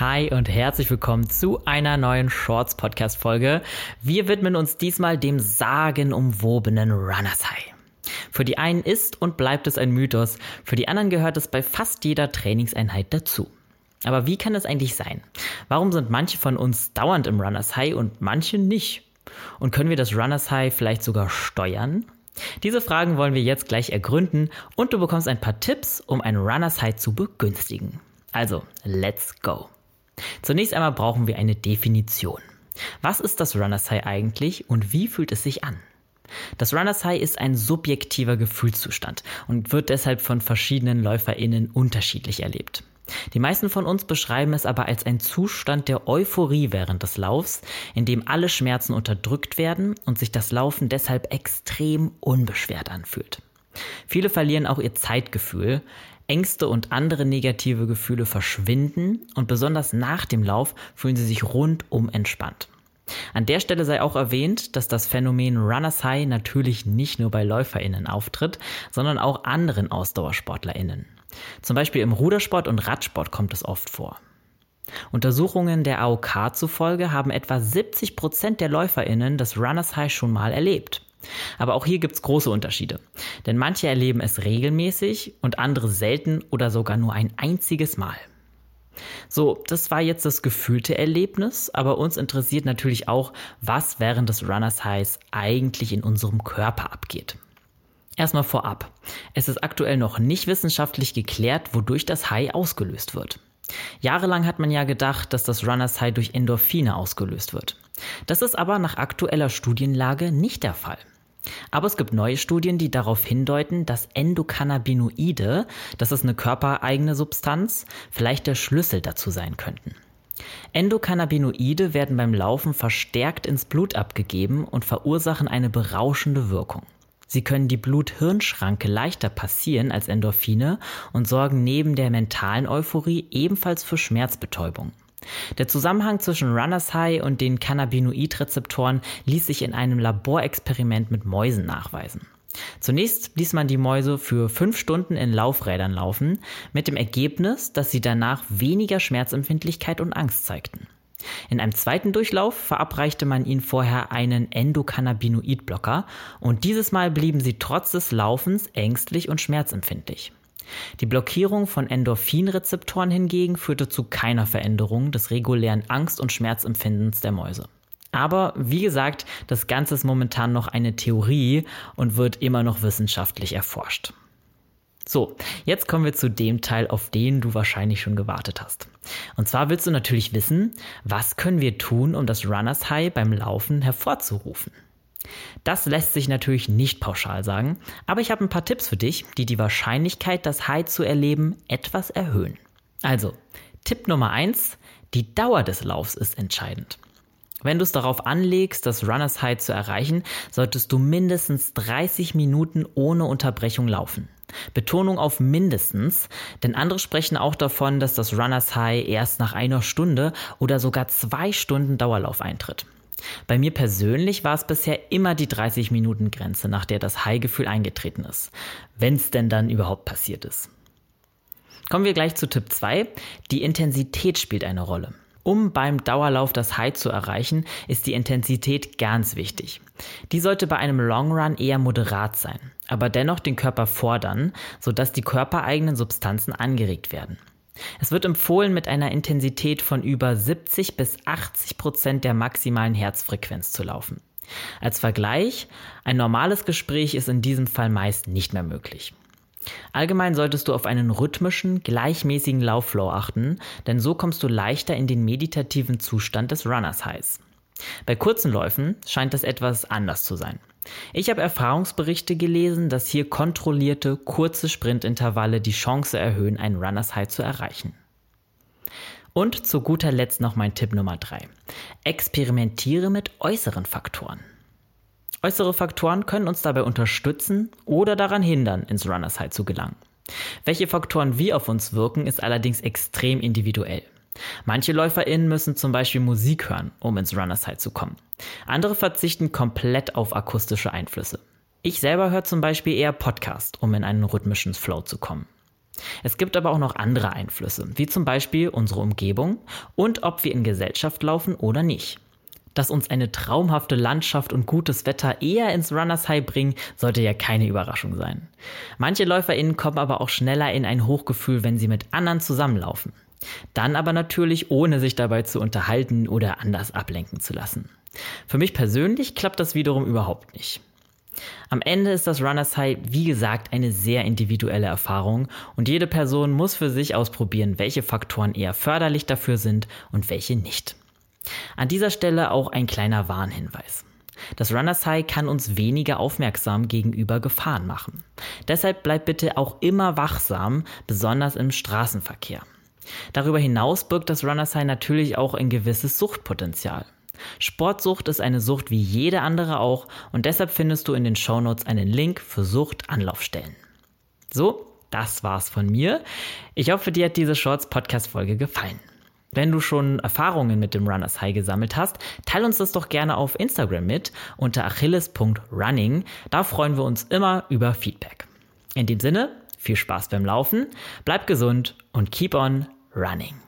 Hi und herzlich willkommen zu einer neuen Shorts Podcast Folge. Wir widmen uns diesmal dem sagenumwobenen Runners High. Für die einen ist und bleibt es ein Mythos, für die anderen gehört es bei fast jeder Trainingseinheit dazu. Aber wie kann es eigentlich sein? Warum sind manche von uns dauernd im Runners High und manche nicht? Und können wir das Runners High vielleicht sogar steuern? Diese Fragen wollen wir jetzt gleich ergründen und du bekommst ein paar Tipps, um ein Runners High zu begünstigen. Also, let's go! Zunächst einmal brauchen wir eine Definition. Was ist das Runner's High eigentlich und wie fühlt es sich an? Das Runner's High ist ein subjektiver Gefühlszustand und wird deshalb von verschiedenen LäuferInnen unterschiedlich erlebt. Die meisten von uns beschreiben es aber als einen Zustand der Euphorie während des Laufs, in dem alle Schmerzen unterdrückt werden und sich das Laufen deshalb extrem unbeschwert anfühlt. Viele verlieren auch ihr Zeitgefühl, Ängste und andere negative Gefühle verschwinden und besonders nach dem Lauf fühlen sie sich rundum entspannt. An der Stelle sei auch erwähnt, dass das Phänomen Runners High natürlich nicht nur bei LäuferInnen auftritt, sondern auch anderen AusdauersportlerInnen. Zum Beispiel im Rudersport und Radsport kommt es oft vor. Untersuchungen der AOK zufolge haben etwa 70 Prozent der LäuferInnen das Runners High schon mal erlebt. Aber auch hier gibt es große Unterschiede. Denn manche erleben es regelmäßig und andere selten oder sogar nur ein einziges Mal. So, das war jetzt das gefühlte Erlebnis, aber uns interessiert natürlich auch, was während des Runners Highs eigentlich in unserem Körper abgeht. Erstmal vorab. Es ist aktuell noch nicht wissenschaftlich geklärt, wodurch das High ausgelöst wird. Jahrelang hat man ja gedacht, dass das Runners High durch Endorphine ausgelöst wird. Das ist aber nach aktueller Studienlage nicht der Fall. Aber es gibt neue Studien, die darauf hindeuten, dass Endokannabinoide, das ist eine körpereigene Substanz, vielleicht der Schlüssel dazu sein könnten. Endokannabinoide werden beim Laufen verstärkt ins Blut abgegeben und verursachen eine berauschende Wirkung. Sie können die Blut-Hirn-Schranke leichter passieren als Endorphine und sorgen neben der mentalen Euphorie ebenfalls für Schmerzbetäubung. Der Zusammenhang zwischen Runners High und den Cannabinoidrezeptoren ließ sich in einem Laborexperiment mit Mäusen nachweisen. Zunächst ließ man die Mäuse für fünf Stunden in Laufrädern laufen, mit dem Ergebnis, dass sie danach weniger Schmerzempfindlichkeit und Angst zeigten. In einem zweiten Durchlauf verabreichte man ihnen vorher einen Endokannabinoidblocker und dieses Mal blieben sie trotz des Laufens ängstlich und schmerzempfindlich. Die Blockierung von Endorphinrezeptoren hingegen führte zu keiner Veränderung des regulären Angst- und Schmerzempfindens der Mäuse. Aber wie gesagt, das Ganze ist momentan noch eine Theorie und wird immer noch wissenschaftlich erforscht. So, jetzt kommen wir zu dem Teil, auf den du wahrscheinlich schon gewartet hast. Und zwar willst du natürlich wissen, was können wir tun, um das Runners High beim Laufen hervorzurufen? Das lässt sich natürlich nicht pauschal sagen, aber ich habe ein paar Tipps für dich, die die Wahrscheinlichkeit, das High zu erleben, etwas erhöhen. Also, Tipp Nummer eins: die Dauer des Laufs ist entscheidend. Wenn du es darauf anlegst, das Runners High zu erreichen, solltest du mindestens 30 Minuten ohne Unterbrechung laufen. Betonung auf mindestens, denn andere sprechen auch davon, dass das Runners High erst nach einer Stunde oder sogar zwei Stunden Dauerlauf eintritt. Bei mir persönlich war es bisher immer die 30 Minuten Grenze, nach der das High-Gefühl eingetreten ist, wenn es denn dann überhaupt passiert ist. Kommen wir gleich zu Tipp 2. Die Intensität spielt eine Rolle. Um beim Dauerlauf das High zu erreichen, ist die Intensität ganz wichtig. Die sollte bei einem Long Run eher moderat sein, aber dennoch den Körper fordern, sodass die körpereigenen Substanzen angeregt werden. Es wird empfohlen, mit einer Intensität von über 70 bis 80 Prozent der maximalen Herzfrequenz zu laufen. Als Vergleich, ein normales Gespräch ist in diesem Fall meist nicht mehr möglich. Allgemein solltest du auf einen rhythmischen, gleichmäßigen Laufflow achten, denn so kommst du leichter in den meditativen Zustand des Runners Highs. Bei kurzen Läufen scheint das etwas anders zu sein. Ich habe Erfahrungsberichte gelesen, dass hier kontrollierte, kurze Sprintintervalle die Chance erhöhen, ein Runners High zu erreichen. Und zu guter Letzt noch mein Tipp Nummer 3. Experimentiere mit äußeren Faktoren. Äußere Faktoren können uns dabei unterstützen oder daran hindern, ins Runners High zu gelangen. Welche Faktoren wie auf uns wirken, ist allerdings extrem individuell. Manche LäuferInnen müssen zum Beispiel Musik hören, um ins Runners High zu kommen. Andere verzichten komplett auf akustische Einflüsse. Ich selber höre zum Beispiel eher Podcast, um in einen rhythmischen Flow zu kommen. Es gibt aber auch noch andere Einflüsse, wie zum Beispiel unsere Umgebung und ob wir in Gesellschaft laufen oder nicht. Dass uns eine traumhafte Landschaft und gutes Wetter eher ins Runners High bringen, sollte ja keine Überraschung sein. Manche LäuferInnen kommen aber auch schneller in ein Hochgefühl, wenn sie mit anderen zusammenlaufen. Dann aber natürlich ohne sich dabei zu unterhalten oder anders ablenken zu lassen. Für mich persönlich klappt das wiederum überhaupt nicht. Am Ende ist das Runners High, wie gesagt, eine sehr individuelle Erfahrung und jede Person muss für sich ausprobieren, welche Faktoren eher förderlich dafür sind und welche nicht. An dieser Stelle auch ein kleiner Warnhinweis. Das Runners High kann uns weniger aufmerksam gegenüber Gefahren machen. Deshalb bleibt bitte auch immer wachsam, besonders im Straßenverkehr. Darüber hinaus birgt das Runners High natürlich auch ein gewisses Suchtpotenzial. Sportsucht ist eine Sucht wie jede andere auch und deshalb findest du in den Shownotes einen Link für Suchtanlaufstellen. So, das war's von mir. Ich hoffe, dir hat diese Shorts Podcast Folge gefallen. Wenn du schon Erfahrungen mit dem Runners High gesammelt hast, teil uns das doch gerne auf Instagram mit unter achilles.running. Da freuen wir uns immer über Feedback. In dem Sinne, viel Spaß beim Laufen, bleib gesund und keep on running.